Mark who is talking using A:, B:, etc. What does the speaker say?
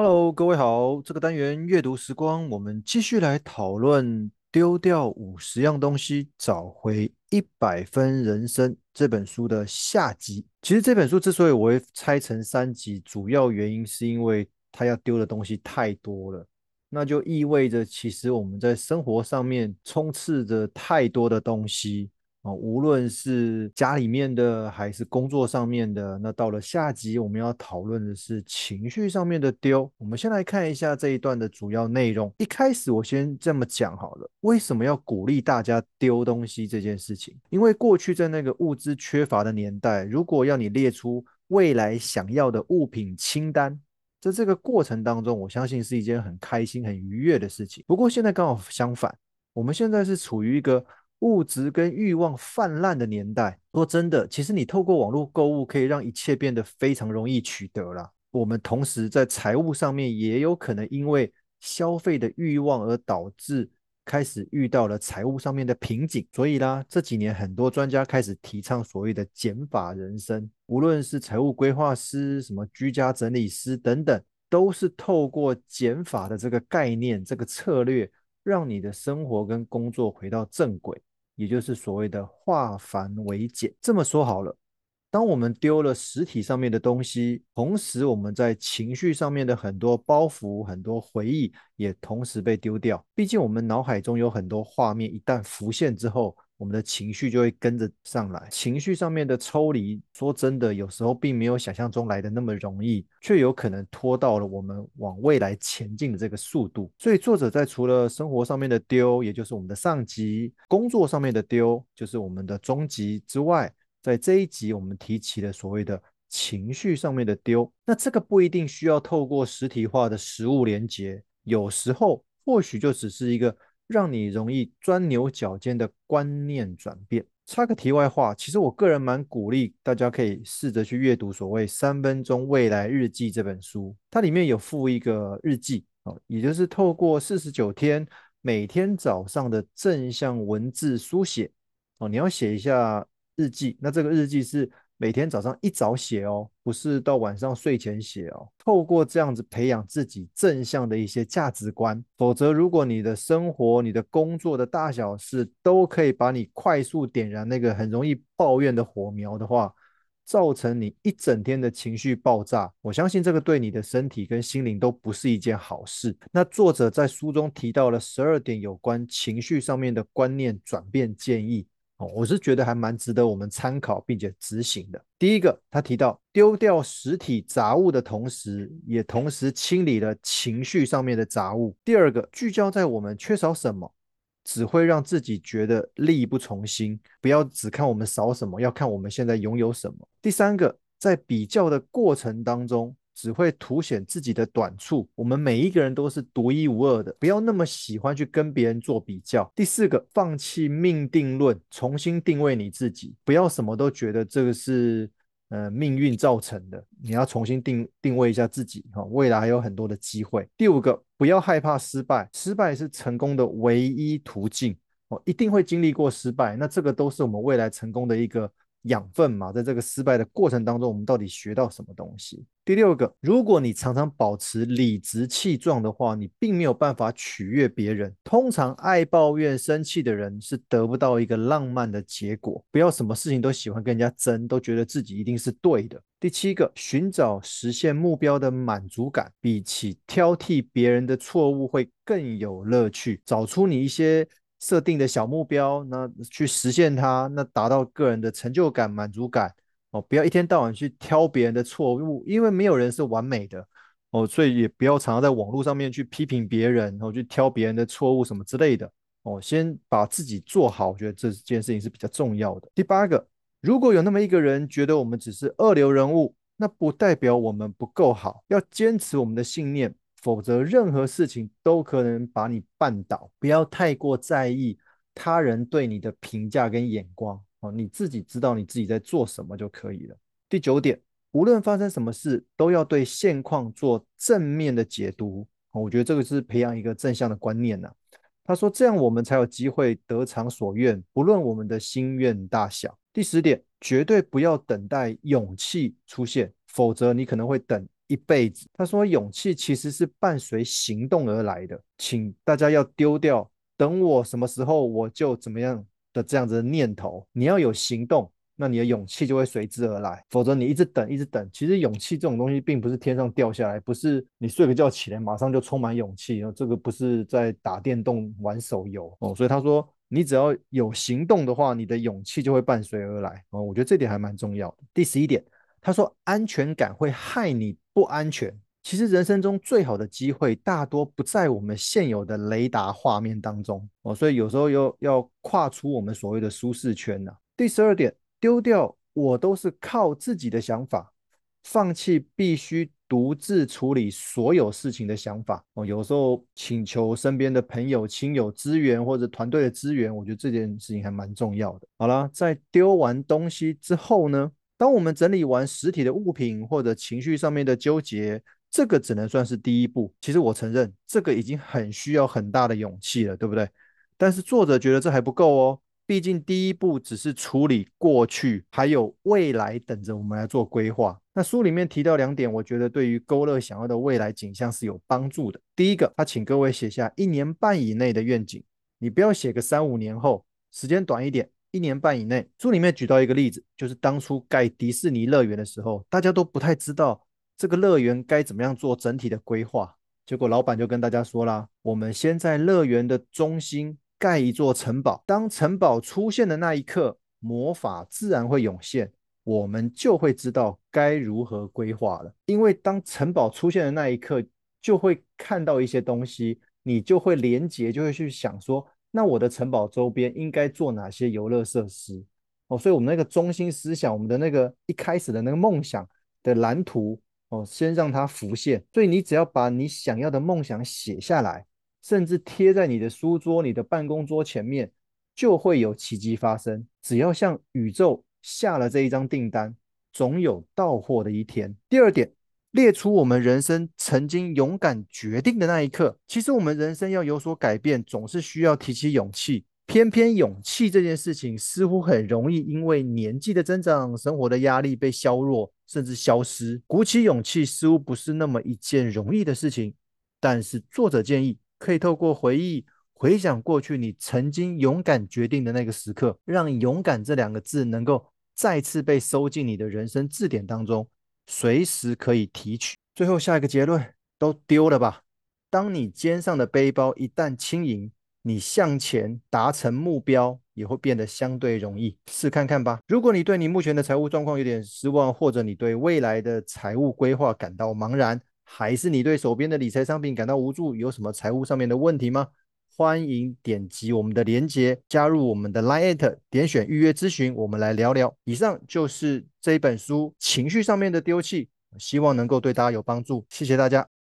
A: Hello，各位好，这个单元阅读时光，我们继续来讨论《丢掉五十样东西，找回一百分人生》这本书的下集。其实这本书之所以我会拆成三集，主要原因是因为它要丢的东西太多了，那就意味着其实我们在生活上面充斥着太多的东西。无论是家里面的还是工作上面的，那到了下集我们要讨论的是情绪上面的丢。我们先来看一下这一段的主要内容。一开始我先这么讲好了，为什么要鼓励大家丢东西这件事情？因为过去在那个物资缺乏的年代，如果要你列出未来想要的物品清单，在这个过程当中，我相信是一件很开心、很愉悦的事情。不过现在刚好相反，我们现在是处于一个物质跟欲望泛滥的年代，说真的，其实你透过网络购物可以让一切变得非常容易取得啦。我们同时在财务上面也有可能因为消费的欲望而导致开始遇到了财务上面的瓶颈。所以啦，这几年很多专家开始提倡所谓的减法人生，无论是财务规划师、什么居家整理师等等，都是透过减法的这个概念、这个策略，让你的生活跟工作回到正轨。也就是所谓的化繁为简。这么说好了，当我们丢了实体上面的东西，同时我们在情绪上面的很多包袱、很多回忆也同时被丢掉。毕竟我们脑海中有很多画面，一旦浮现之后，我们的情绪就会跟着上来，情绪上面的抽离，说真的，有时候并没有想象中来的那么容易，却有可能拖到了我们往未来前进的这个速度。所以作者在除了生活上面的丢，也就是我们的上集；工作上面的丢，就是我们的中集之外，在这一集我们提起了所谓的情绪上面的丢。那这个不一定需要透过实体化的实物连接，有时候或许就只是一个。让你容易钻牛角尖的观念转变。插个题外话，其实我个人蛮鼓励大家可以试着去阅读所谓《三分钟未来日记》这本书，它里面有附一个日记哦，也就是透过四十九天每天早上的正向文字书写哦，你要写一下日记，那这个日记是。每天早上一早写哦，不是到晚上睡前写哦。透过这样子培养自己正向的一些价值观，否则如果你的生活、你的工作的大小事都可以把你快速点燃那个很容易抱怨的火苗的话，造成你一整天的情绪爆炸，我相信这个对你的身体跟心灵都不是一件好事。那作者在书中提到了十二点有关情绪上面的观念转变建议。哦，我是觉得还蛮值得我们参考并且执行的。第一个，他提到丢掉实体杂物的同时，也同时清理了情绪上面的杂物。第二个，聚焦在我们缺少什么，只会让自己觉得力不从心。不要只看我们少什么，要看我们现在拥有什么。第三个，在比较的过程当中。只会凸显自己的短处。我们每一个人都是独一无二的，不要那么喜欢去跟别人做比较。第四个，放弃命定论，重新定位你自己，不要什么都觉得这个是呃命运造成的，你要重新定定位一下自己哈，未来还有很多的机会。第五个，不要害怕失败，失败是成功的唯一途径哦，一定会经历过失败，那这个都是我们未来成功的一个。养分嘛，在这个失败的过程当中，我们到底学到什么东西？第六个，如果你常常保持理直气壮的话，你并没有办法取悦别人。通常爱抱怨、生气的人是得不到一个浪漫的结果。不要什么事情都喜欢跟人家争，都觉得自己一定是对的。第七个，寻找实现目标的满足感，比起挑剔别人的错误会更有乐趣。找出你一些。设定的小目标，那去实现它，那达到个人的成就感、满足感哦。不要一天到晚去挑别人的错误，因为没有人是完美的哦。所以也不要常常在网络上面去批评别人，然后去挑别人的错误什么之类的哦。先把自己做好，我觉得这件事情是比较重要的。第八个，如果有那么一个人觉得我们只是二流人物，那不代表我们不够好，要坚持我们的信念。否则，任何事情都可能把你绊倒。不要太过在意他人对你的评价跟眼光哦，你自己知道你自己在做什么就可以了。第九点，无论发生什么事，都要对现况做正面的解读。我觉得这个是培养一个正向的观念呐。他说，这样我们才有机会得偿所愿，不论我们的心愿大小。第十点，绝对不要等待勇气出现，否则你可能会等一辈子。他说，勇气其实是伴随行动而来的，请大家要丢掉“等我什么时候我就怎么样”的这样子的念头，你要有行动。那你的勇气就会随之而来，否则你一直等，一直等。其实勇气这种东西并不是天上掉下来，不是你睡个觉起来马上就充满勇气。这个不是在打电动、玩手游哦。所以他说，你只要有行动的话，你的勇气就会伴随而来哦。我觉得这点还蛮重要的。第十一点，他说安全感会害你不安全。其实人生中最好的机会大多不在我们现有的雷达画面当中哦。所以有时候又要跨出我们所谓的舒适圈呐。第十二点。丢掉，我都是靠自己的想法，放弃必须独自处理所有事情的想法。哦，有时候请求身边的朋友、亲友资源或者团队的资源，我觉得这件事情还蛮重要的。好了，在丢完东西之后呢，当我们整理完实体的物品或者情绪上面的纠结，这个只能算是第一步。其实我承认，这个已经很需要很大的勇气了，对不对？但是作者觉得这还不够哦。毕竟第一步只是处理过去，还有未来等着我们来做规划。那书里面提到两点，我觉得对于勾勒想要的未来景象是有帮助的。第一个，他请各位写下一年半以内的愿景，你不要写个三五年后，时间短一点，一年半以内。书里面举到一个例子，就是当初盖迪士尼乐园的时候，大家都不太知道这个乐园该怎么样做整体的规划，结果老板就跟大家说啦，我们先在乐园的中心。盖一座城堡，当城堡出现的那一刻，魔法自然会涌现，我们就会知道该如何规划了。因为当城堡出现的那一刻，就会看到一些东西，你就会连结，就会去想说，那我的城堡周边应该做哪些游乐设施？哦，所以我们那个中心思想，我们的那个一开始的那个梦想的蓝图，哦，先让它浮现。所以你只要把你想要的梦想写下来。甚至贴在你的书桌、你的办公桌前面，就会有奇迹发生。只要向宇宙下了这一张订单，总有到货的一天。第二点，列出我们人生曾经勇敢决定的那一刻。其实我们人生要有所改变，总是需要提起勇气。偏偏勇气这件事情，似乎很容易因为年纪的增长、生活的压力被削弱，甚至消失。鼓起勇气似乎不是那么一件容易的事情。但是作者建议。可以透过回忆回想过去你曾经勇敢决定的那个时刻，让“勇敢”这两个字能够再次被收进你的人生字典当中，随时可以提取。最后下一个结论：都丢了吧。当你肩上的背包一旦轻盈，你向前达成目标也会变得相对容易。试看看吧。如果你对你目前的财务状况有点失望，或者你对未来的财务规划感到茫然，还是你对手边的理财商品感到无助？有什么财务上面的问题吗？欢迎点击我们的链接，加入我们的 Line，点选预约咨询，我们来聊聊。以上就是这一本书情绪上面的丢弃，希望能够对大家有帮助。谢谢大家。